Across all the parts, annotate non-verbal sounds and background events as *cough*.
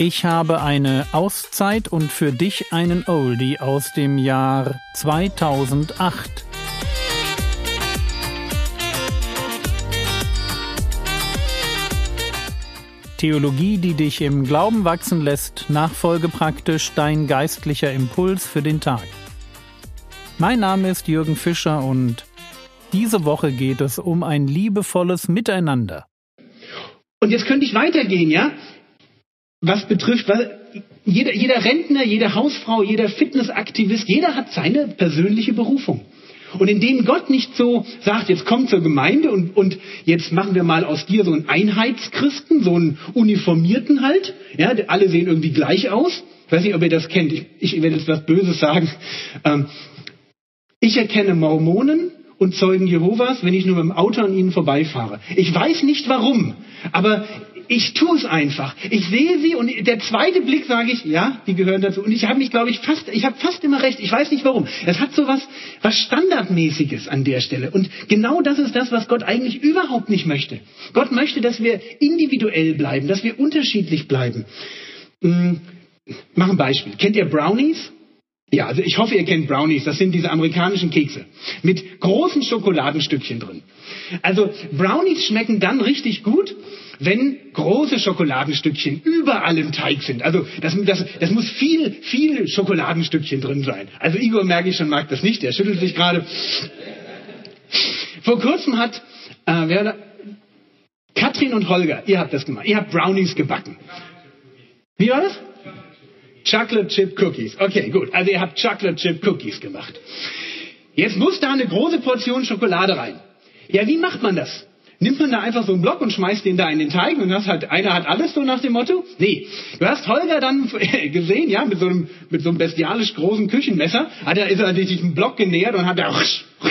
Ich habe eine Auszeit und für dich einen Oldie aus dem Jahr 2008. Theologie, die dich im Glauben wachsen lässt, nachfolge praktisch dein geistlicher Impuls für den Tag. Mein Name ist Jürgen Fischer und diese Woche geht es um ein liebevolles Miteinander. Und jetzt könnte ich weitergehen, ja? Was betrifft, weil jeder, jeder Rentner, jede Hausfrau, jeder Fitnessaktivist, jeder hat seine persönliche Berufung. Und indem Gott nicht so sagt, jetzt komm zur Gemeinde und, und jetzt machen wir mal aus dir so einen Einheitschristen, so einen Uniformierten halt, ja, alle sehen irgendwie gleich aus. Ich weiß nicht, ob ihr das kennt. Ich, ich werde jetzt was Böses sagen. Ähm, ich erkenne Mormonen und Zeugen Jehovas, wenn ich nur mit dem Auto an ihnen vorbeifahre. Ich weiß nicht warum, aber ich tue es einfach. Ich sehe sie und der zweite Blick sage ich, ja, die gehören dazu. Und ich habe mich, glaube ich, fast, ich habe fast immer recht. Ich weiß nicht warum. Es hat so was, was Standardmäßiges an der Stelle. Und genau das ist das, was Gott eigentlich überhaupt nicht möchte. Gott möchte, dass wir individuell bleiben, dass wir unterschiedlich bleiben. Hm, mach ein Beispiel. Kennt ihr Brownies? Ja, also ich hoffe, ihr kennt Brownies. Das sind diese amerikanischen Kekse mit großen Schokoladenstückchen drin. Also Brownies schmecken dann richtig gut, wenn große Schokoladenstückchen überall im Teig sind. Also das, das, das muss viel, viel Schokoladenstückchen drin sein. Also Igor merke ich schon, mag das nicht. Der schüttelt sich gerade. Vor kurzem hat äh, wer, Katrin und Holger, ihr habt das gemacht. Ihr habt Brownies gebacken. Wie war das? Chocolate Chip Cookies. Okay, gut. Also ihr habt Chocolate Chip Cookies gemacht. Jetzt muss da eine große Portion Schokolade rein. Ja, wie macht man das? Nimmt man da einfach so einen Block und schmeißt den da in den Teig und das hat, einer hat alles so nach dem Motto? Nee. Du hast Holger dann *laughs* gesehen, ja, mit so einem, mit so einem bestialisch großen Küchenmesser, hat er, ist er sich diesen Block genähert und hat er,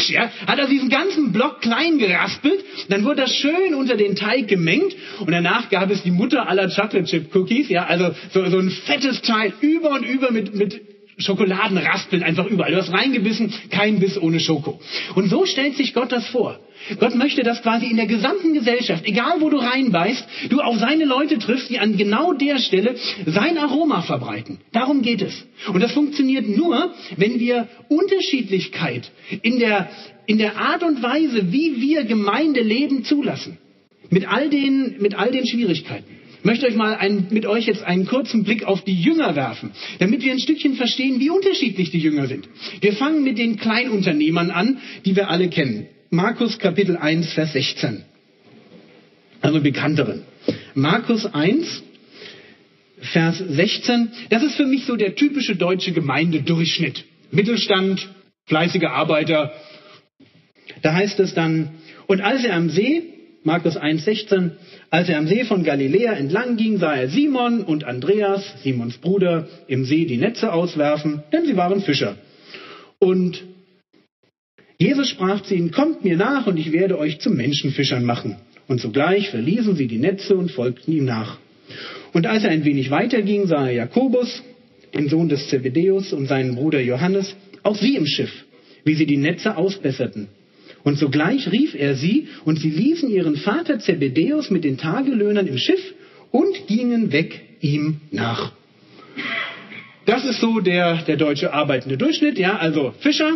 ja, hat er diesen ganzen Block klein geraspelt, dann wurde das schön unter den Teig gemengt und danach gab es die Mutter aller Chocolate Chip Cookies, ja, also so, so ein fettes Teil über und über mit, mit Schokoladenraspeln einfach überall. Du hast reingebissen, kein Biss ohne Schoko. Und so stellt sich Gott das vor. Gott möchte, dass quasi in der gesamten Gesellschaft, egal wo du reinbeißt, du auf seine Leute triffst, die an genau der Stelle sein Aroma verbreiten. Darum geht es. Und das funktioniert nur, wenn wir Unterschiedlichkeit in der, in der Art und Weise, wie wir Gemeinde leben, zulassen. Mit all den, mit all den Schwierigkeiten. Ich möchte euch mal ein, mit euch jetzt einen kurzen Blick auf die Jünger werfen, damit wir ein Stückchen verstehen, wie unterschiedlich die Jünger sind. Wir fangen mit den Kleinunternehmern an, die wir alle kennen. Markus Kapitel 1, Vers 16. Also bekannteren. Markus 1, Vers 16. Das ist für mich so der typische deutsche Gemeindedurchschnitt. Mittelstand, fleißige Arbeiter. Da heißt es dann, und als er am See, Markus 1, 16, als er am See von Galiläa entlang ging, sah er Simon und Andreas, Simons Bruder, im See die Netze auswerfen, denn sie waren Fischer. Und Jesus sprach zu ihnen, kommt mir nach und ich werde euch zu Menschenfischern machen. Und sogleich verließen sie die Netze und folgten ihm nach. Und als er ein wenig weiter ging, sah er Jakobus, den Sohn des Zebedeus und seinen Bruder Johannes, auch sie im Schiff, wie sie die Netze ausbesserten. Und sogleich rief er sie, und sie ließen ihren Vater Zebedeus mit den Tagelöhnern im Schiff und gingen weg ihm nach. Das ist so der, der deutsche arbeitende Durchschnitt, ja, also Fischer,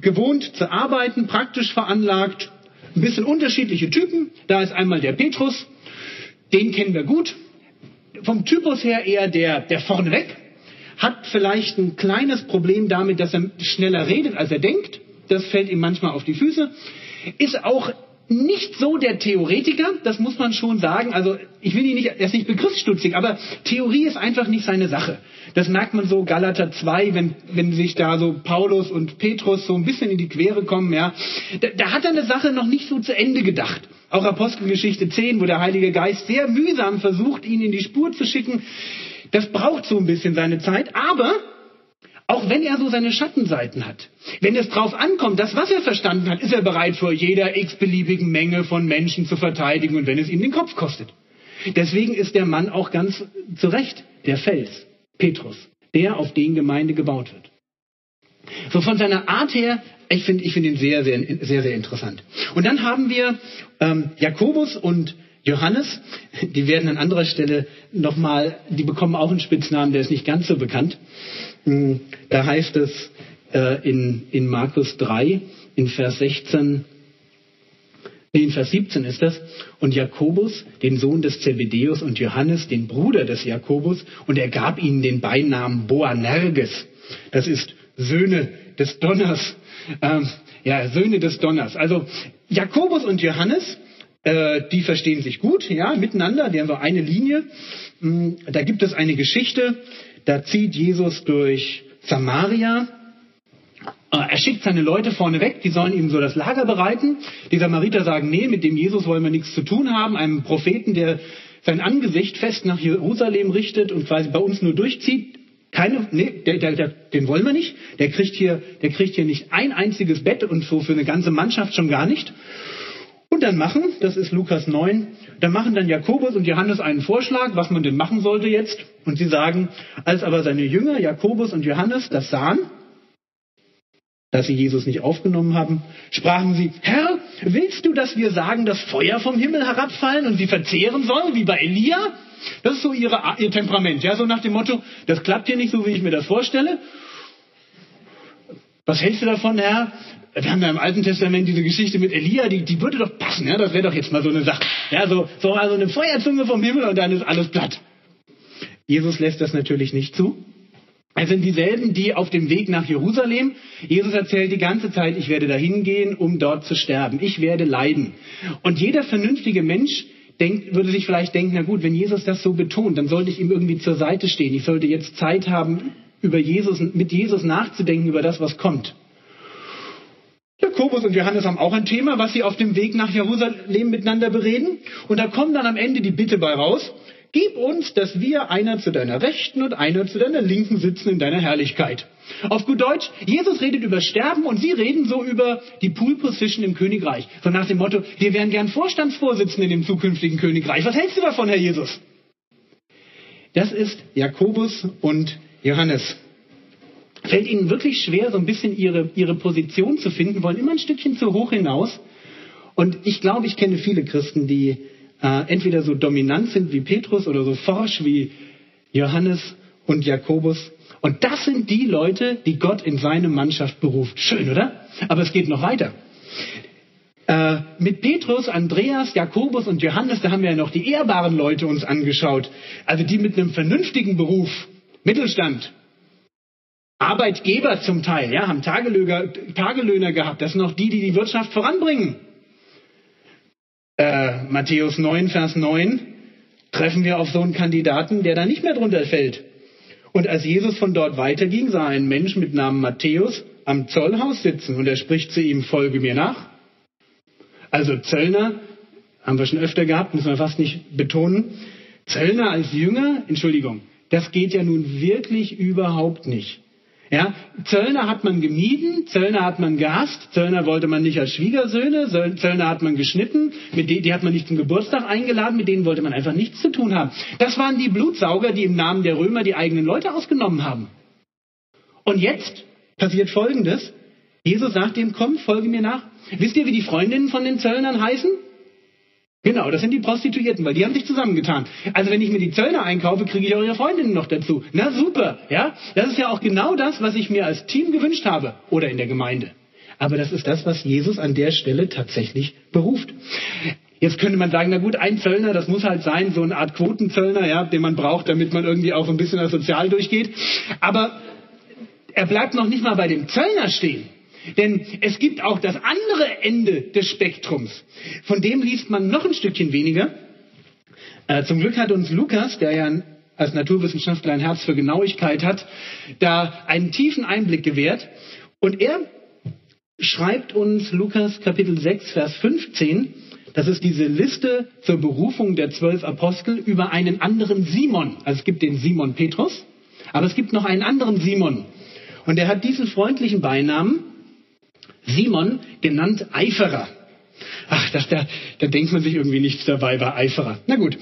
gewohnt zu arbeiten, praktisch veranlagt, ein bisschen unterschiedliche Typen. Da ist einmal der Petrus, den kennen wir gut. Vom Typus her eher der, der vorneweg, hat vielleicht ein kleines Problem damit, dass er schneller redet, als er denkt. Das fällt ihm manchmal auf die Füße. Ist auch nicht so der Theoretiker, das muss man schon sagen. Also ich will ihn nicht, er ist nicht begriffsstutzig, aber Theorie ist einfach nicht seine Sache. Das merkt man so Galater 2, wenn, wenn sich da so Paulus und Petrus so ein bisschen in die Quere kommen, ja. Da, da hat er eine Sache noch nicht so zu Ende gedacht. Auch Apostelgeschichte 10, wo der Heilige Geist sehr mühsam versucht, ihn in die Spur zu schicken. Das braucht so ein bisschen seine Zeit, aber auch wenn er so seine Schattenseiten hat. Wenn es drauf ankommt, das, was er verstanden hat, ist er bereit, vor jeder x-beliebigen Menge von Menschen zu verteidigen und wenn es ihm den Kopf kostet. Deswegen ist der Mann auch ganz zu Recht der Fels, Petrus, der auf den Gemeinde gebaut wird. So von seiner Art her, ich finde ich find ihn sehr, sehr, sehr, sehr interessant. Und dann haben wir ähm, Jakobus und Johannes, die werden an anderer Stelle nochmal, die bekommen auch einen Spitznamen, der ist nicht ganz so bekannt. Da heißt es äh, in, in Markus 3, in Vers 16, nee, in Vers 17 ist das, und Jakobus, den Sohn des Zebedeus, und Johannes, den Bruder des Jakobus, und er gab ihnen den Beinamen Boanerges. Das ist Söhne des Donners. Ähm, ja, Söhne des Donners. Also Jakobus und Johannes, äh, die verstehen sich gut, ja, miteinander, die haben so eine Linie. Hm, da gibt es eine Geschichte, da zieht Jesus durch Samaria. Äh, er schickt seine Leute vorne weg, die sollen ihm so das Lager bereiten. Die Samariter sagen, nee, mit dem Jesus wollen wir nichts zu tun haben, einem Propheten, der sein Angesicht fest nach Jerusalem richtet und quasi bei uns nur durchzieht. Keine, nee, der, der, der, den wollen wir nicht. Der kriegt hier, der kriegt hier nicht ein einziges Bett und so für eine ganze Mannschaft schon gar nicht. Und dann machen, das ist Lukas 9, dann machen dann Jakobus und Johannes einen Vorschlag, was man denn machen sollte jetzt. Und sie sagen, als aber seine Jünger, Jakobus und Johannes, das sahen, dass sie Jesus nicht aufgenommen haben, sprachen sie, Herr, willst du, dass wir sagen, dass Feuer vom Himmel herabfallen und sie verzehren sollen, wie bei Elia? Das ist so ihre, ihr Temperament, ja, so nach dem Motto, das klappt hier nicht so, wie ich mir das vorstelle. Was hältst du davon, Herr? Wir haben ja im Alten Testament diese Geschichte mit Elia, die, die würde doch passen, ja, das wäre doch jetzt mal so eine Sache. Ja, so, so also eine Feuerzunge vom Himmel und dann ist alles platt. Jesus lässt das natürlich nicht zu. Es sind dieselben, die auf dem Weg nach Jerusalem, Jesus erzählt die ganze Zeit, ich werde dahin gehen, um dort zu sterben. Ich werde leiden. Und jeder vernünftige Mensch denkt, würde sich vielleicht denken, na gut, wenn Jesus das so betont, dann sollte ich ihm irgendwie zur Seite stehen. Ich sollte jetzt Zeit haben, über Jesus, mit Jesus nachzudenken über das, was kommt. Jakobus und Johannes haben auch ein Thema, was sie auf dem Weg nach Jerusalem miteinander bereden. Und da kommt dann am Ende die Bitte bei raus, gib uns, dass wir einer zu deiner Rechten und einer zu deiner Linken sitzen in deiner Herrlichkeit. Auf gut Deutsch, Jesus redet über Sterben und sie reden so über die Pool Position im Königreich. So nach dem Motto, wir wären gern Vorstandsvorsitzende in dem zukünftigen Königreich. Was hältst du davon, Herr Jesus? Das ist Jakobus und Johannes fällt ihnen wirklich schwer, so ein bisschen ihre, ihre Position zu finden, wollen immer ein Stückchen zu hoch hinaus. Und ich glaube, ich kenne viele Christen, die äh, entweder so dominant sind wie Petrus oder so forsch wie Johannes und Jakobus. Und das sind die Leute, die Gott in seine Mannschaft beruft. Schön, oder? Aber es geht noch weiter. Äh, mit Petrus, Andreas, Jakobus und Johannes, da haben wir ja noch die ehrbaren Leute uns angeschaut. Also die mit einem vernünftigen Beruf, Mittelstand, Arbeitgeber zum Teil, ja, haben Tagelöhner, Tagelöhner gehabt. Das sind auch die, die die Wirtschaft voranbringen. Äh, Matthäus 9, Vers 9 treffen wir auf so einen Kandidaten, der da nicht mehr drunter fällt. Und als Jesus von dort weiterging, sah ein Mensch mit Namen Matthäus am Zollhaus sitzen und er spricht zu ihm, folge mir nach. Also Zöllner, haben wir schon öfter gehabt, müssen wir fast nicht betonen. Zöllner als Jünger, Entschuldigung, das geht ja nun wirklich überhaupt nicht. Ja, Zöllner hat man gemieden, Zöllner hat man gehasst, Zöllner wollte man nicht als Schwiegersöhne, Zöllner hat man geschnitten, mit denen, die hat man nicht zum Geburtstag eingeladen, mit denen wollte man einfach nichts zu tun haben. Das waren die Blutsauger, die im Namen der Römer die eigenen Leute ausgenommen haben. Und jetzt passiert Folgendes. Jesus sagt ihm, komm, folge mir nach. Wisst ihr, wie die Freundinnen von den Zöllnern heißen? Genau, das sind die Prostituierten, weil die haben sich zusammengetan. Also wenn ich mir die Zöllner einkaufe, kriege ich auch ihre Freundinnen noch dazu. Na super, ja? Das ist ja auch genau das, was ich mir als Team gewünscht habe oder in der Gemeinde. Aber das ist das, was Jesus an der Stelle tatsächlich beruft. Jetzt könnte man sagen, na gut, ein Zöllner, das muss halt sein, so eine Art Quotenzöllner, ja, den man braucht, damit man irgendwie auch ein bisschen als sozial durchgeht. Aber er bleibt noch nicht mal bei dem Zöllner stehen. Denn es gibt auch das andere Ende des Spektrums. Von dem liest man noch ein Stückchen weniger. Äh, zum Glück hat uns Lukas, der ja als Naturwissenschaftler ein Herz für Genauigkeit hat, da einen tiefen Einblick gewährt. Und er schreibt uns Lukas Kapitel 6, Vers 15, das ist diese Liste zur Berufung der zwölf Apostel über einen anderen Simon. Also es gibt den Simon Petrus, aber es gibt noch einen anderen Simon. Und er hat diesen freundlichen Beinamen Simon, genannt Eiferer. Ach, das, da, da denkt man sich irgendwie nichts dabei bei Eiferer. Na gut,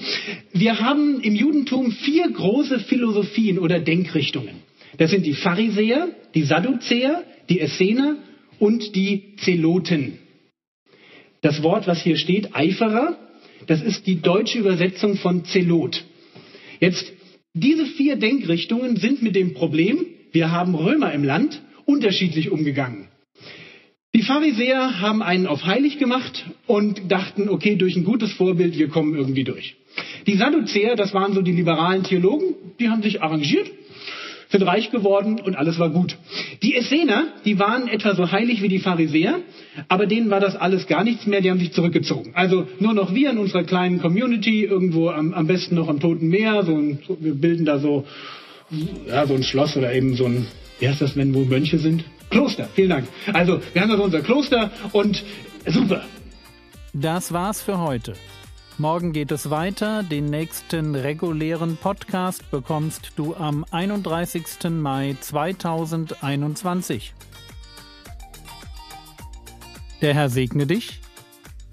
wir haben im Judentum vier große Philosophien oder Denkrichtungen. Das sind die Pharisäer, die Sadduzäer, die Essener und die Zeloten. Das Wort, was hier steht, Eiferer, Das ist die deutsche Übersetzung von Zelot. Jetzt, diese vier Denkrichtungen sind mit dem Problem, wir haben Römer im Land, unterschiedlich umgegangen. Die Pharisäer haben einen auf heilig gemacht und dachten, okay, durch ein gutes Vorbild, wir kommen irgendwie durch. Die Sadduzäer, das waren so die liberalen Theologen, die haben sich arrangiert, sind reich geworden und alles war gut. Die Essener, die waren etwa so heilig wie die Pharisäer, aber denen war das alles gar nichts mehr, die haben sich zurückgezogen. Also nur noch wir in unserer kleinen Community, irgendwo am, am besten noch am Toten Meer, so ein, wir bilden da so, ja, so ein Schloss oder eben so ein, wie heißt das, wenn wo Mönche sind? Kloster, vielen Dank. Also, wir haben also unser Kloster und super. Das war's für heute. Morgen geht es weiter. Den nächsten regulären Podcast bekommst du am 31. Mai 2021. Der Herr segne dich,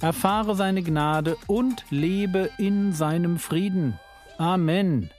erfahre seine Gnade und lebe in seinem Frieden. Amen.